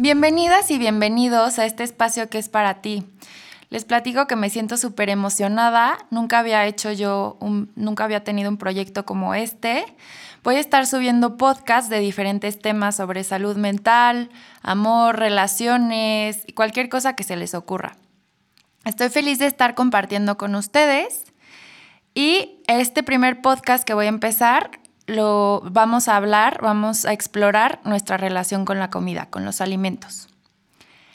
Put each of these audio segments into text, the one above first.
Bienvenidas y bienvenidos a este espacio que es para ti. Les platico que me siento súper emocionada. Nunca había hecho yo, un, nunca había tenido un proyecto como este. Voy a estar subiendo podcasts de diferentes temas sobre salud mental, amor, relaciones y cualquier cosa que se les ocurra. Estoy feliz de estar compartiendo con ustedes y este primer podcast que voy a empezar lo vamos a hablar, vamos a explorar nuestra relación con la comida, con los alimentos.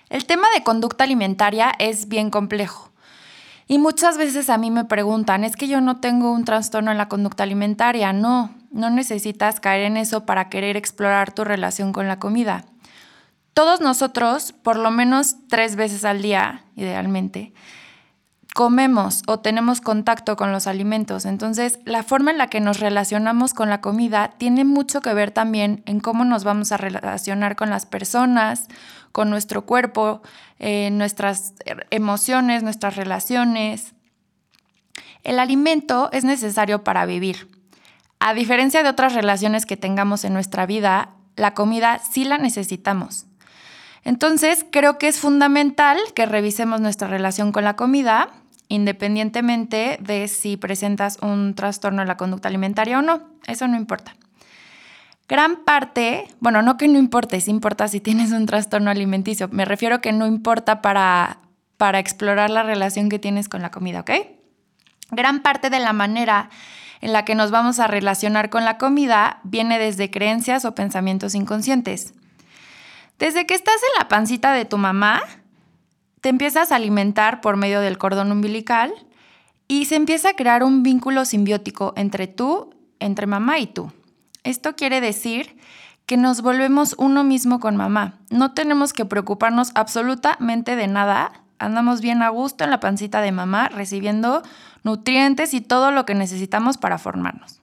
El tema de conducta alimentaria es bien complejo. Y muchas veces a mí me preguntan, es que yo no tengo un trastorno en la conducta alimentaria. No, no necesitas caer en eso para querer explorar tu relación con la comida. Todos nosotros, por lo menos tres veces al día, idealmente, comemos o tenemos contacto con los alimentos. Entonces, la forma en la que nos relacionamos con la comida tiene mucho que ver también en cómo nos vamos a relacionar con las personas, con nuestro cuerpo, eh, nuestras emociones, nuestras relaciones. El alimento es necesario para vivir. A diferencia de otras relaciones que tengamos en nuestra vida, la comida sí la necesitamos. Entonces, creo que es fundamental que revisemos nuestra relación con la comida independientemente de si presentas un trastorno de la conducta alimentaria o no. Eso no importa. Gran parte, bueno, no que no importe, sí importa si tienes un trastorno alimenticio. Me refiero que no importa para, para explorar la relación que tienes con la comida, ¿ok? Gran parte de la manera en la que nos vamos a relacionar con la comida viene desde creencias o pensamientos inconscientes. Desde que estás en la pancita de tu mamá, te empiezas a alimentar por medio del cordón umbilical y se empieza a crear un vínculo simbiótico entre tú, entre mamá y tú. Esto quiere decir que nos volvemos uno mismo con mamá. No tenemos que preocuparnos absolutamente de nada. Andamos bien a gusto en la pancita de mamá, recibiendo nutrientes y todo lo que necesitamos para formarnos.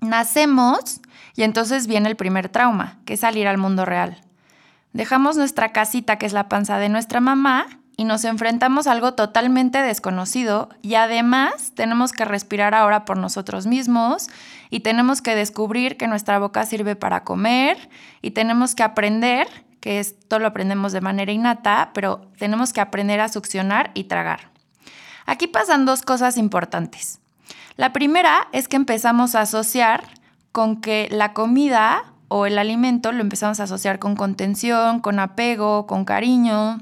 Nacemos y entonces viene el primer trauma, que es salir al mundo real. Dejamos nuestra casita, que es la panza de nuestra mamá, y nos enfrentamos a algo totalmente desconocido y además tenemos que respirar ahora por nosotros mismos y tenemos que descubrir que nuestra boca sirve para comer y tenemos que aprender, que esto lo aprendemos de manera innata, pero tenemos que aprender a succionar y tragar. Aquí pasan dos cosas importantes. La primera es que empezamos a asociar con que la comida o el alimento lo empezamos a asociar con contención, con apego, con cariño.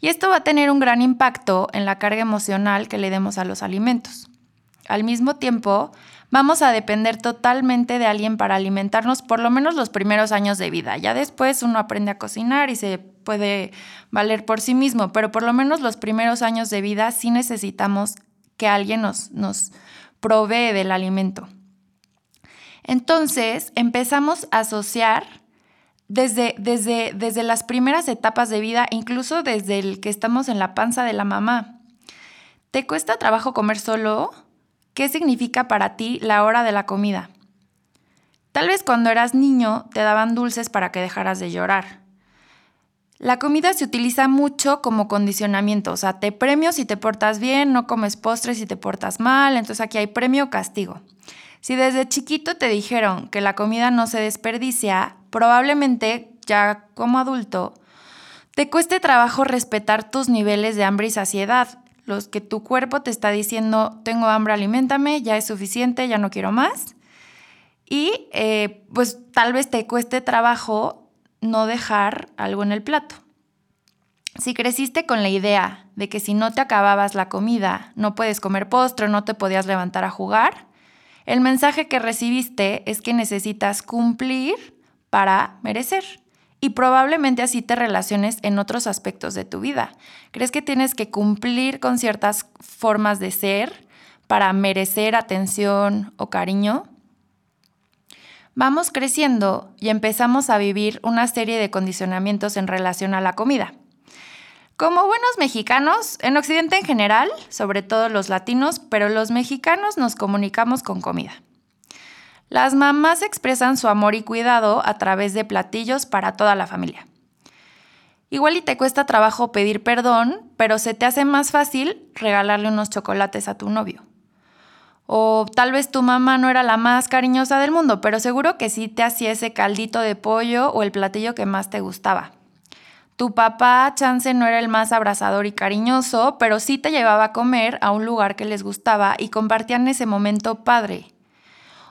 Y esto va a tener un gran impacto en la carga emocional que le demos a los alimentos. Al mismo tiempo, vamos a depender totalmente de alguien para alimentarnos por lo menos los primeros años de vida. Ya después uno aprende a cocinar y se puede valer por sí mismo, pero por lo menos los primeros años de vida sí necesitamos que alguien nos, nos provee del alimento. Entonces empezamos a asociar desde, desde, desde las primeras etapas de vida, incluso desde el que estamos en la panza de la mamá. ¿Te cuesta trabajo comer solo? ¿Qué significa para ti la hora de la comida? Tal vez cuando eras niño te daban dulces para que dejaras de llorar. La comida se utiliza mucho como condicionamiento, o sea, te premio si te portas bien, no comes postres si te portas mal, entonces aquí hay premio o castigo. Si desde chiquito te dijeron que la comida no se desperdicia, probablemente ya como adulto te cueste trabajo respetar tus niveles de hambre y saciedad, los que tu cuerpo te está diciendo, tengo hambre, aliméntame, ya es suficiente, ya no quiero más. Y eh, pues tal vez te cueste trabajo no dejar algo en el plato. Si creciste con la idea de que si no te acababas la comida, no puedes comer postre, no te podías levantar a jugar, el mensaje que recibiste es que necesitas cumplir para merecer. Y probablemente así te relaciones en otros aspectos de tu vida. ¿Crees que tienes que cumplir con ciertas formas de ser para merecer atención o cariño? vamos creciendo y empezamos a vivir una serie de condicionamientos en relación a la comida. Como buenos mexicanos, en Occidente en general, sobre todo los latinos, pero los mexicanos nos comunicamos con comida. Las mamás expresan su amor y cuidado a través de platillos para toda la familia. Igual y te cuesta trabajo pedir perdón, pero se te hace más fácil regalarle unos chocolates a tu novio. O tal vez tu mamá no era la más cariñosa del mundo, pero seguro que sí te hacía ese caldito de pollo o el platillo que más te gustaba. Tu papá, chance, no era el más abrazador y cariñoso, pero sí te llevaba a comer a un lugar que les gustaba y compartían ese momento padre.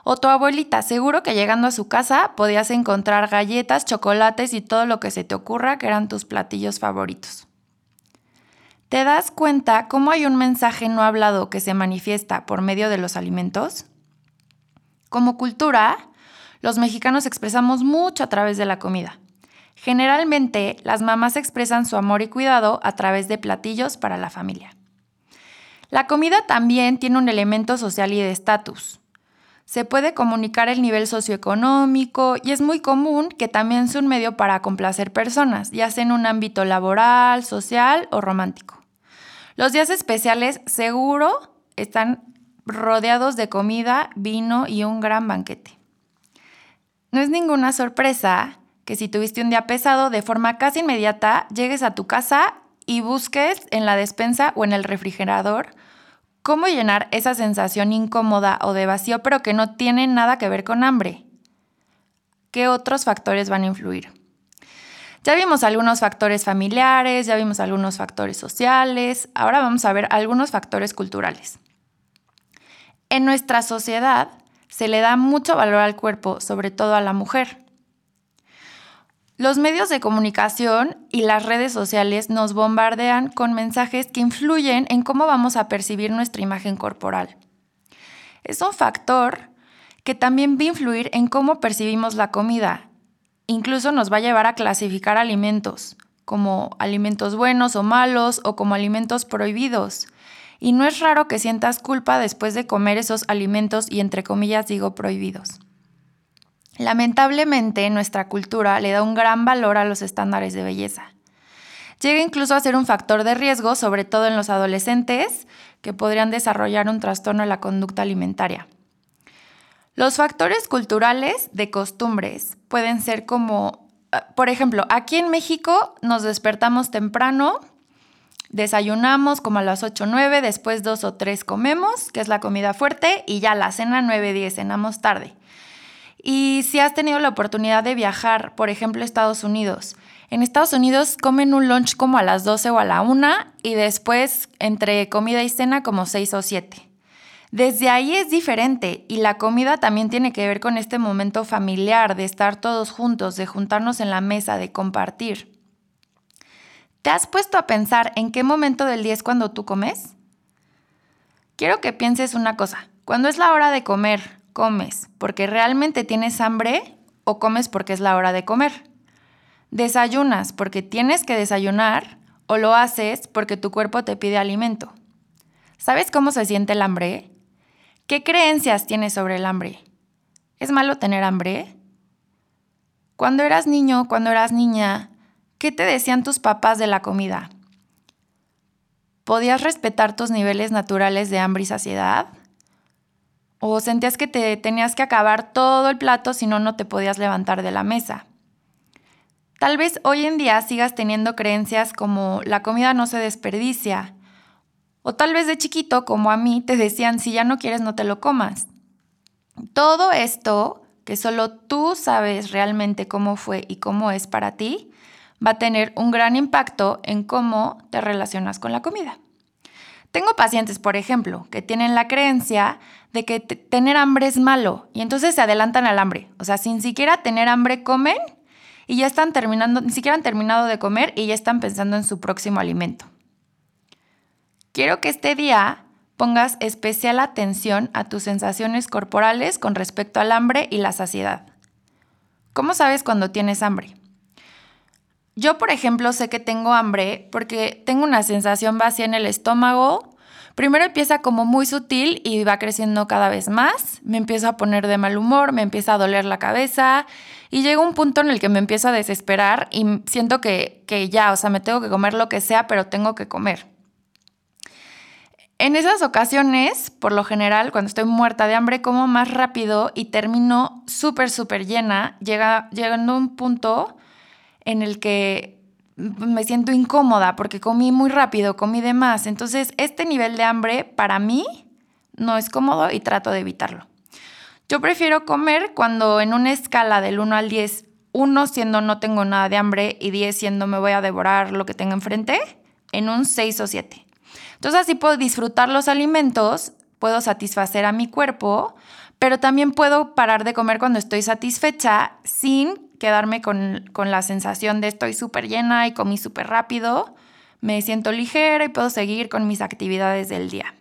O tu abuelita, seguro que llegando a su casa podías encontrar galletas, chocolates y todo lo que se te ocurra que eran tus platillos favoritos. ¿Te das cuenta cómo hay un mensaje no hablado que se manifiesta por medio de los alimentos? Como cultura, los mexicanos expresamos mucho a través de la comida. Generalmente, las mamás expresan su amor y cuidado a través de platillos para la familia. La comida también tiene un elemento social y de estatus. Se puede comunicar el nivel socioeconómico y es muy común que también sea un medio para complacer personas, ya sea en un ámbito laboral, social o romántico. Los días especiales seguro están rodeados de comida, vino y un gran banquete. No es ninguna sorpresa que si tuviste un día pesado, de forma casi inmediata llegues a tu casa y busques en la despensa o en el refrigerador cómo llenar esa sensación incómoda o de vacío, pero que no tiene nada que ver con hambre. ¿Qué otros factores van a influir? Ya vimos algunos factores familiares, ya vimos algunos factores sociales, ahora vamos a ver algunos factores culturales. En nuestra sociedad se le da mucho valor al cuerpo, sobre todo a la mujer. Los medios de comunicación y las redes sociales nos bombardean con mensajes que influyen en cómo vamos a percibir nuestra imagen corporal. Es un factor que también va a influir en cómo percibimos la comida Incluso nos va a llevar a clasificar alimentos como alimentos buenos o malos o como alimentos prohibidos. Y no es raro que sientas culpa después de comer esos alimentos y entre comillas digo prohibidos. Lamentablemente nuestra cultura le da un gran valor a los estándares de belleza. Llega incluso a ser un factor de riesgo, sobre todo en los adolescentes, que podrían desarrollar un trastorno de la conducta alimentaria. Los factores culturales de costumbres pueden ser como, ah, por ejemplo, aquí en México nos despertamos temprano, desayunamos como a las 8 o 9, después dos o tres comemos, que es la comida fuerte, y ya la cena 9 10, cenamos tarde. Y si has tenido la oportunidad de viajar, por ejemplo, a Estados Unidos, en Estados Unidos comen un lunch como a las 12 o a la 1 y después entre comida y cena como 6 o 7. Desde ahí es diferente y la comida también tiene que ver con este momento familiar, de estar todos juntos, de juntarnos en la mesa, de compartir. ¿Te has puesto a pensar en qué momento del día es cuando tú comes? Quiero que pienses una cosa. Cuando es la hora de comer, ¿comes porque realmente tienes hambre o comes porque es la hora de comer? ¿Desayunas porque tienes que desayunar o lo haces porque tu cuerpo te pide alimento? ¿Sabes cómo se siente el hambre? ¿Qué creencias tienes sobre el hambre? ¿Es malo tener hambre? Cuando eras niño, cuando eras niña, ¿qué te decían tus papás de la comida? ¿Podías respetar tus niveles naturales de hambre y saciedad? ¿O sentías que te tenías que acabar todo el plato si no, no te podías levantar de la mesa? Tal vez hoy en día sigas teniendo creencias como la comida no se desperdicia, o tal vez de chiquito, como a mí, te decían, si ya no quieres, no te lo comas. Todo esto, que solo tú sabes realmente cómo fue y cómo es para ti, va a tener un gran impacto en cómo te relacionas con la comida. Tengo pacientes, por ejemplo, que tienen la creencia de que tener hambre es malo y entonces se adelantan al hambre. O sea, sin siquiera tener hambre comen y ya están terminando, ni siquiera han terminado de comer y ya están pensando en su próximo alimento. Quiero que este día pongas especial atención a tus sensaciones corporales con respecto al hambre y la saciedad. ¿Cómo sabes cuando tienes hambre? Yo, por ejemplo, sé que tengo hambre porque tengo una sensación vacía en el estómago, Primero empieza como muy sutil y va creciendo cada vez más. Me empiezo a poner de mal humor, me empieza a doler la cabeza y llega un punto en el que me empiezo a desesperar y siento que, que ya, o sea, me tengo que comer lo que sea, pero tengo que comer. En esas ocasiones, por lo general, cuando estoy muerta de hambre, como más rápido y termino súper, súper llena, llega, llegando a un punto en el que me siento incómoda porque comí muy rápido, comí de más. Entonces, este nivel de hambre para mí no es cómodo y trato de evitarlo. Yo prefiero comer cuando en una escala del 1 al 10, 1 siendo no tengo nada de hambre y 10 siendo me voy a devorar lo que tenga enfrente, en un 6 o 7. Entonces así puedo disfrutar los alimentos, puedo satisfacer a mi cuerpo, pero también puedo parar de comer cuando estoy satisfecha sin quedarme con, la sensación de estoy súper llena y comí súper rápido, me siento ligera y puedo seguir con mis actividades del día.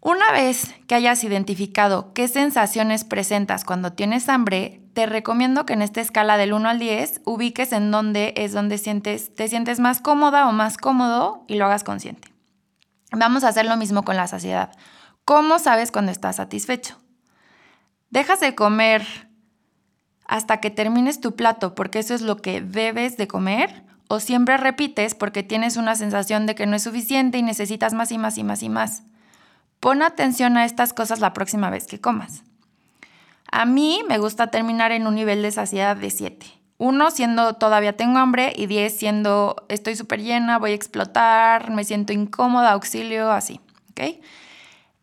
Una vez que hayas identificado qué sensaciones presentas cuando tienes hambre, te recomiendo que en esta escala del 1 al 10 ubiques en dónde es donde sientes, te sientes más cómoda o más cómodo y lo hagas consciente. Vamos a hacer lo mismo con la saciedad. ¿Cómo sabes cuando estás satisfecho? Dejas de comer hasta que termines tu plato porque eso es lo que debes de comer o siempre repites porque tienes una sensación de que no es suficiente y necesitas más y más y más y más. Pon atención a estas cosas la próxima vez que comas. A mí me gusta terminar en un nivel de saciedad de 7. Uno siendo todavía tengo hambre y 10 siendo estoy súper llena, voy a explotar, me siento incómoda, auxilio, así.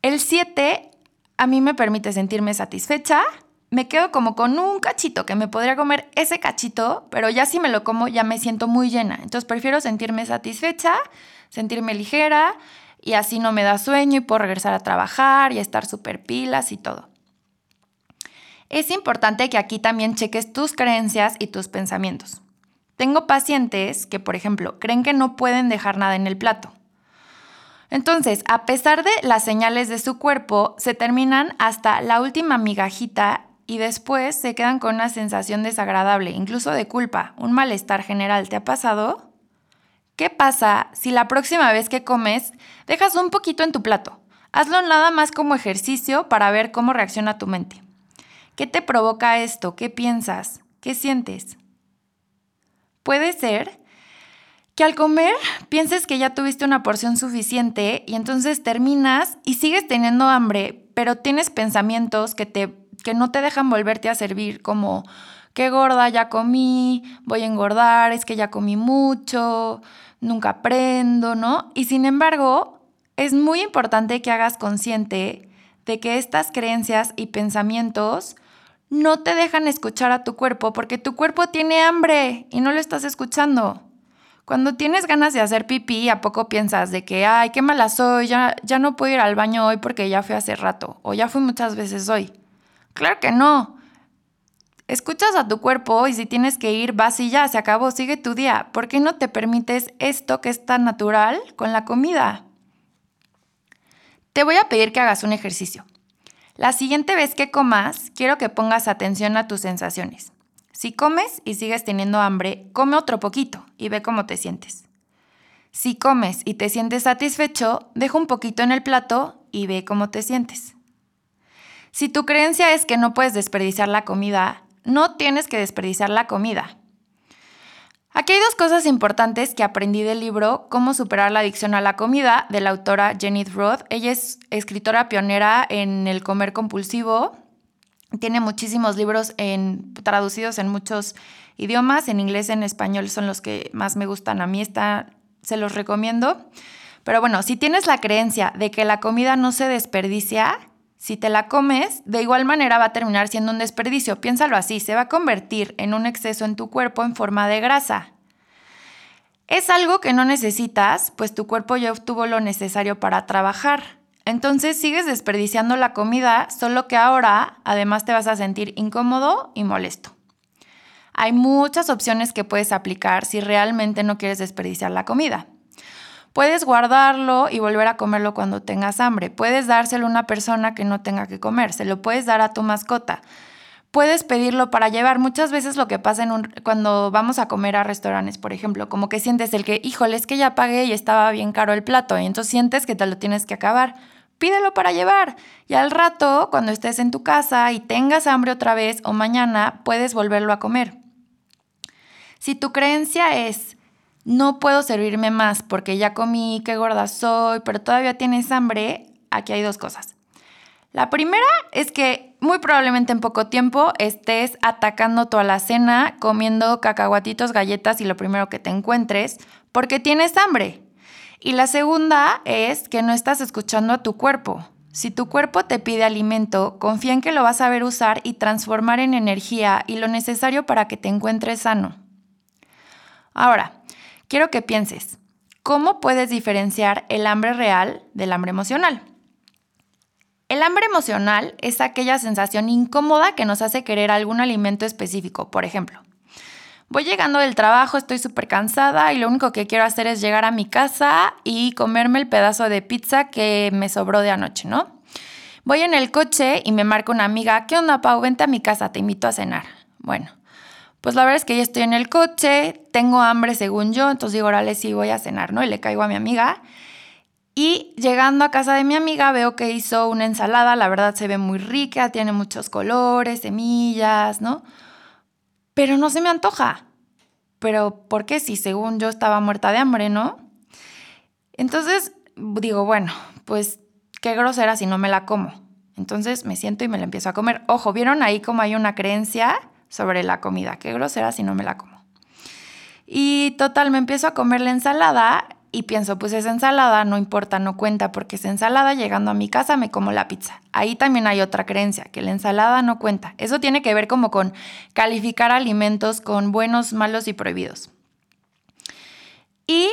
El 7 a mí me permite sentirme satisfecha me quedo como con un cachito que me podría comer ese cachito, pero ya si me lo como ya me siento muy llena. Entonces prefiero sentirme satisfecha, sentirme ligera y así no me da sueño y puedo regresar a trabajar y estar súper pilas y todo. Es importante que aquí también cheques tus creencias y tus pensamientos. Tengo pacientes que, por ejemplo, creen que no pueden dejar nada en el plato. Entonces, a pesar de las señales de su cuerpo, se terminan hasta la última migajita y después se quedan con una sensación desagradable, incluso de culpa, un malestar general. ¿Te ha pasado? ¿Qué pasa si la próxima vez que comes dejas un poquito en tu plato? Hazlo nada más como ejercicio para ver cómo reacciona tu mente. ¿Qué te provoca esto? ¿Qué piensas? ¿Qué sientes? Puede ser que al comer pienses que ya tuviste una porción suficiente y entonces terminas y sigues teniendo hambre, pero tienes pensamientos que te que no te dejan volverte a servir, como qué gorda ya comí, voy a engordar, es que ya comí mucho, nunca aprendo, ¿no? Y sin embargo, es muy importante que hagas consciente de que estas creencias y pensamientos no te dejan escuchar a tu cuerpo porque tu cuerpo tiene hambre y no lo estás escuchando. Cuando tienes ganas de hacer pipí, ¿a poco piensas de que, ay, qué mala soy, ya, ya no puedo ir al baño hoy porque ya fui hace rato o ya fui muchas veces hoy? Claro que no. Escuchas a tu cuerpo y si tienes que ir, vas y ya, se acabó, sigue tu día. ¿Por qué no te permites esto que es tan natural con la comida? Te voy a pedir que hagas un ejercicio. La siguiente vez que comas, quiero que pongas atención a tus sensaciones. Si comes y sigues teniendo hambre, come otro poquito y ve cómo te sientes. Si comes y te sientes satisfecho, deja un poquito en el plato y ve cómo te sientes. Si tu creencia es que no puedes desperdiciar la comida, no tienes que desperdiciar la comida. Aquí hay dos cosas importantes que aprendí del libro Cómo superar la adicción a la comida de la autora Jenny Roth. Ella es escritora pionera en el comer compulsivo. Tiene muchísimos libros traducidos en muchos idiomas, en inglés, en español son los que más me gustan. A mí está, se los recomiendo. Pero bueno, si tienes la creencia de que la comida no se desperdicia, si te la comes, de igual manera va a terminar siendo un desperdicio. Piénsalo así, se va a convertir en un exceso en tu cuerpo en forma de grasa. Es algo que no necesitas, pues tu cuerpo ya obtuvo lo necesario para trabajar. Entonces sigues desperdiciando la comida, solo que ahora además te vas a sentir incómodo y molesto. Hay muchas opciones que puedes aplicar si realmente no quieres desperdiciar la comida. Puedes guardarlo y volver a comerlo cuando tengas hambre. Puedes dárselo a una persona que no tenga que comer. Se lo puedes dar a tu mascota. puedes pedirlo para llevar. Muchas veces lo que pasa en cuando vamos a comer a restaurantes, por ejemplo, como que sientes el que, híjole, es que ya pagué y estaba bien caro el plato, y entonces sientes que te lo tienes que acabar. Pídelo para llevar. Y al rato, cuando estés en tu casa y tengas hambre otra vez o mañana, puedes volverlo a comer. Si tu creencia es, no puedo servirme más porque ya comí, qué gorda soy, pero todavía tienes hambre, aquí hay dos cosas. La primera es que muy probablemente en poco tiempo estés atacando toda la cena, comiendo cacahuatitos, galletas y lo primero que te encuentres, porque tienes hambre. Y la segunda es que no estás escuchando a tu cuerpo. Si tu cuerpo te pide alimento, confía en que lo vas a ver usar y transformar en energía y lo necesario para que te encuentres sano. Ahora, quiero que pienses, ¿cómo puedes diferenciar el hambre real del hambre emocional? El hambre emocional es aquella sensación incómoda que nos hace querer algún alimento específico. Por ejemplo, voy llegando del trabajo, estoy súper cansada y lo único que quiero hacer es llegar a mi casa y comerme el pedazo de pizza que me sobró de anoche, ¿no? Voy en el coche y me marca una amiga, ¿qué onda, Pau? Vente a mi casa, te invito a cenar. Bueno, pues la verdad es que ya estoy en el coche, tengo hambre según yo, entonces digo, órale, sí voy a cenar, ¿no? Y le caigo a mi amiga y llegando a casa de mi amiga veo que hizo una ensalada, la verdad se ve muy rica, tiene muchos colores, semillas, ¿no? Pero no se me antoja. Pero ¿por qué si según yo estaba muerta de hambre, no? Entonces digo, bueno, pues qué grosera si no me la como. Entonces me siento y me la empiezo a comer. Ojo, ¿vieron ahí cómo hay una creencia sobre la comida? Qué grosera si no me la como. Y total, me empiezo a comer la ensalada y pienso, pues esa ensalada no importa, no cuenta, porque esa ensalada llegando a mi casa me como la pizza. Ahí también hay otra creencia, que la ensalada no cuenta. Eso tiene que ver como con calificar alimentos con buenos, malos y prohibidos. Y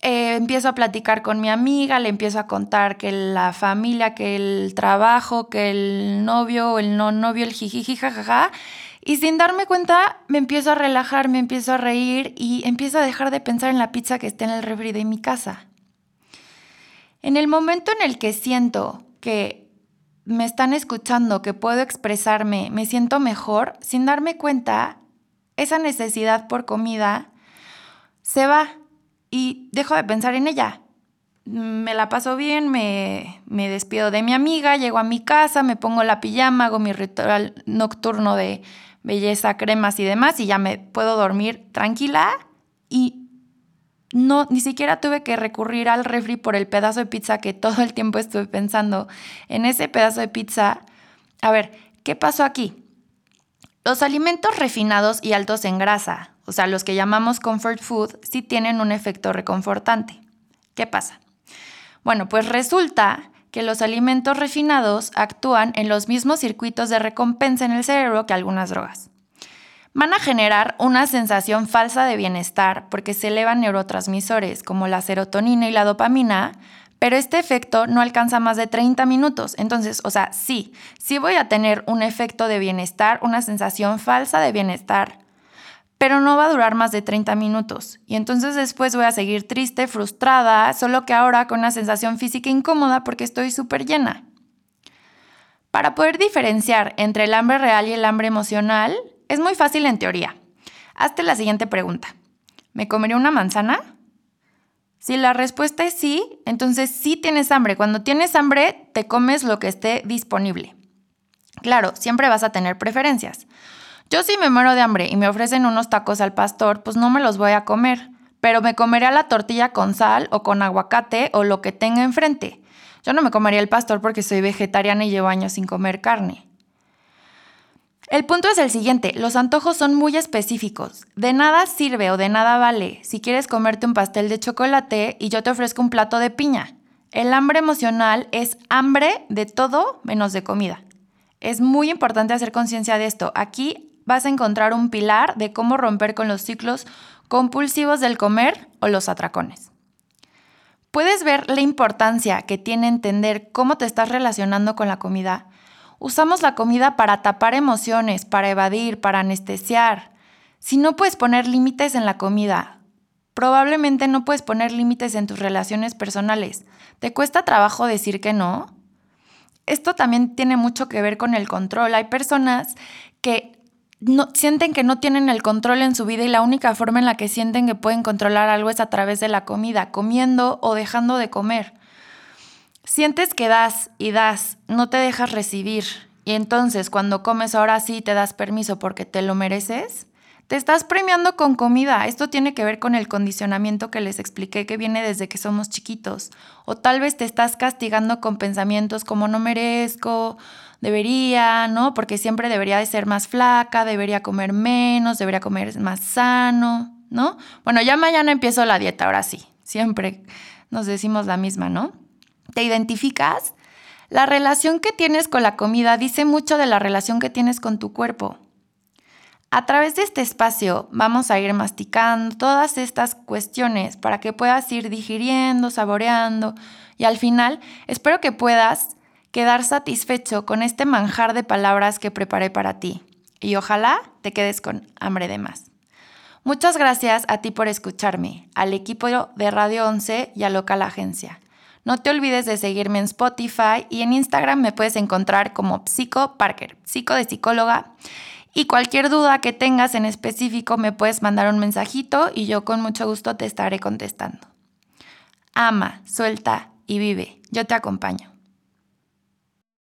eh, empiezo a platicar con mi amiga, le empiezo a contar que la familia, que el trabajo, que el novio, el no novio, el jijiji, jajaja. Y sin darme cuenta, me empiezo a relajar, me empiezo a reír y empiezo a dejar de pensar en la pizza que está en el refri de mi casa. En el momento en el que siento que me están escuchando, que puedo expresarme, me siento mejor, sin darme cuenta, esa necesidad por comida se va y dejo de pensar en ella. Me la paso bien, me, me despido de mi amiga, llego a mi casa, me pongo la pijama, hago mi ritual nocturno de belleza, cremas y demás, y ya me puedo dormir tranquila y no, ni siquiera tuve que recurrir al refri por el pedazo de pizza que todo el tiempo estuve pensando en ese pedazo de pizza. A ver, ¿qué pasó aquí? Los alimentos refinados y altos en grasa, o sea, los que llamamos comfort food, sí tienen un efecto reconfortante. ¿Qué pasa? Bueno, pues resulta que los alimentos refinados actúan en los mismos circuitos de recompensa en el cerebro que algunas drogas. Van a generar una sensación falsa de bienestar porque se elevan neurotransmisores como la serotonina y la dopamina, pero este efecto no alcanza más de 30 minutos. Entonces, o sea, sí, sí voy a tener un efecto de bienestar, una sensación falsa de bienestar, pero no va a durar más de 30 minutos. Y entonces después voy a seguir triste, frustrada, solo que ahora con una sensación física incómoda porque estoy súper llena. Para poder diferenciar entre el hambre real y el hambre emocional, es muy fácil en teoría. Hazte la siguiente pregunta. ¿Me comería una manzana? Si la respuesta es sí, entonces sí tienes hambre. Cuando tienes hambre, te comes lo que esté disponible. Claro, siempre vas a tener preferencias. Yo si me muero de hambre y me ofrecen unos tacos al pastor, pues no me los voy a comer, pero me comería la tortilla con sal o con aguacate o lo que tenga enfrente. Yo no me comería el pastor porque soy vegetariana y llevo años sin comer carne. El punto es el siguiente, los antojos son muy específicos. De nada sirve o de nada vale si quieres comerte un pastel de chocolate y yo te ofrezco un plato de piña. El hambre emocional es hambre de todo menos de comida. Es muy importante hacer conciencia de esto. Aquí vas a encontrar un pilar de cómo romper con los ciclos compulsivos del comer o los atracones. Puedes ver la importancia que tiene entender cómo te estás relacionando con la comida. Usamos la comida para tapar emociones, para evadir, para anestesiar. Si no puedes poner límites en la comida, probablemente no puedes poner límites en tus relaciones personales. ¿Te cuesta trabajo decir que no? esto también tiene mucho que ver con el control. Hay personas que sienten que no tienen el control en su vida y la única forma en la que sienten que pueden controlar algo es a través de la comida, comiendo o dejando de comer. Sientes que das y das, no te dejas recibir y entonces cuando comes ahora sí te das permiso porque te lo mereces. Te estás premiando con comida. Esto tiene que ver con el condicionamiento que les expliqué que viene desde que somos chiquitos. O tal vez te estás castigando con pensamientos como no merezco, debería, ¿no? Porque siempre debería de ser más flaca, debería comer menos, debería comer más sano, ¿no? Bueno, ya mañana empiezo la dieta, ahora sí. Siempre nos decimos la misma, ¿no? ¿Te identificas? La relación que tienes con la comida dice mucho de la relación que tienes con tu cuerpo. A través de este espacio vamos a ir masticando todas estas cuestiones para que puedas ir digiriendo, saboreando y al final espero que puedas quedar satisfecho con este manjar de palabras que preparé para ti y ojalá te quedes con hambre de más. Muchas gracias a ti por escucharme, al equipo de Radio 11 y a Local Agencia. No te olvides de seguirme en Spotify y en Instagram me puedes encontrar como Psico Parker, psico de psicóloga. Y cualquier duda que tengas en específico me puedes mandar un mensajito y yo con mucho gusto te estaré contestando. Ama, suelta y vive. Yo te acompaño.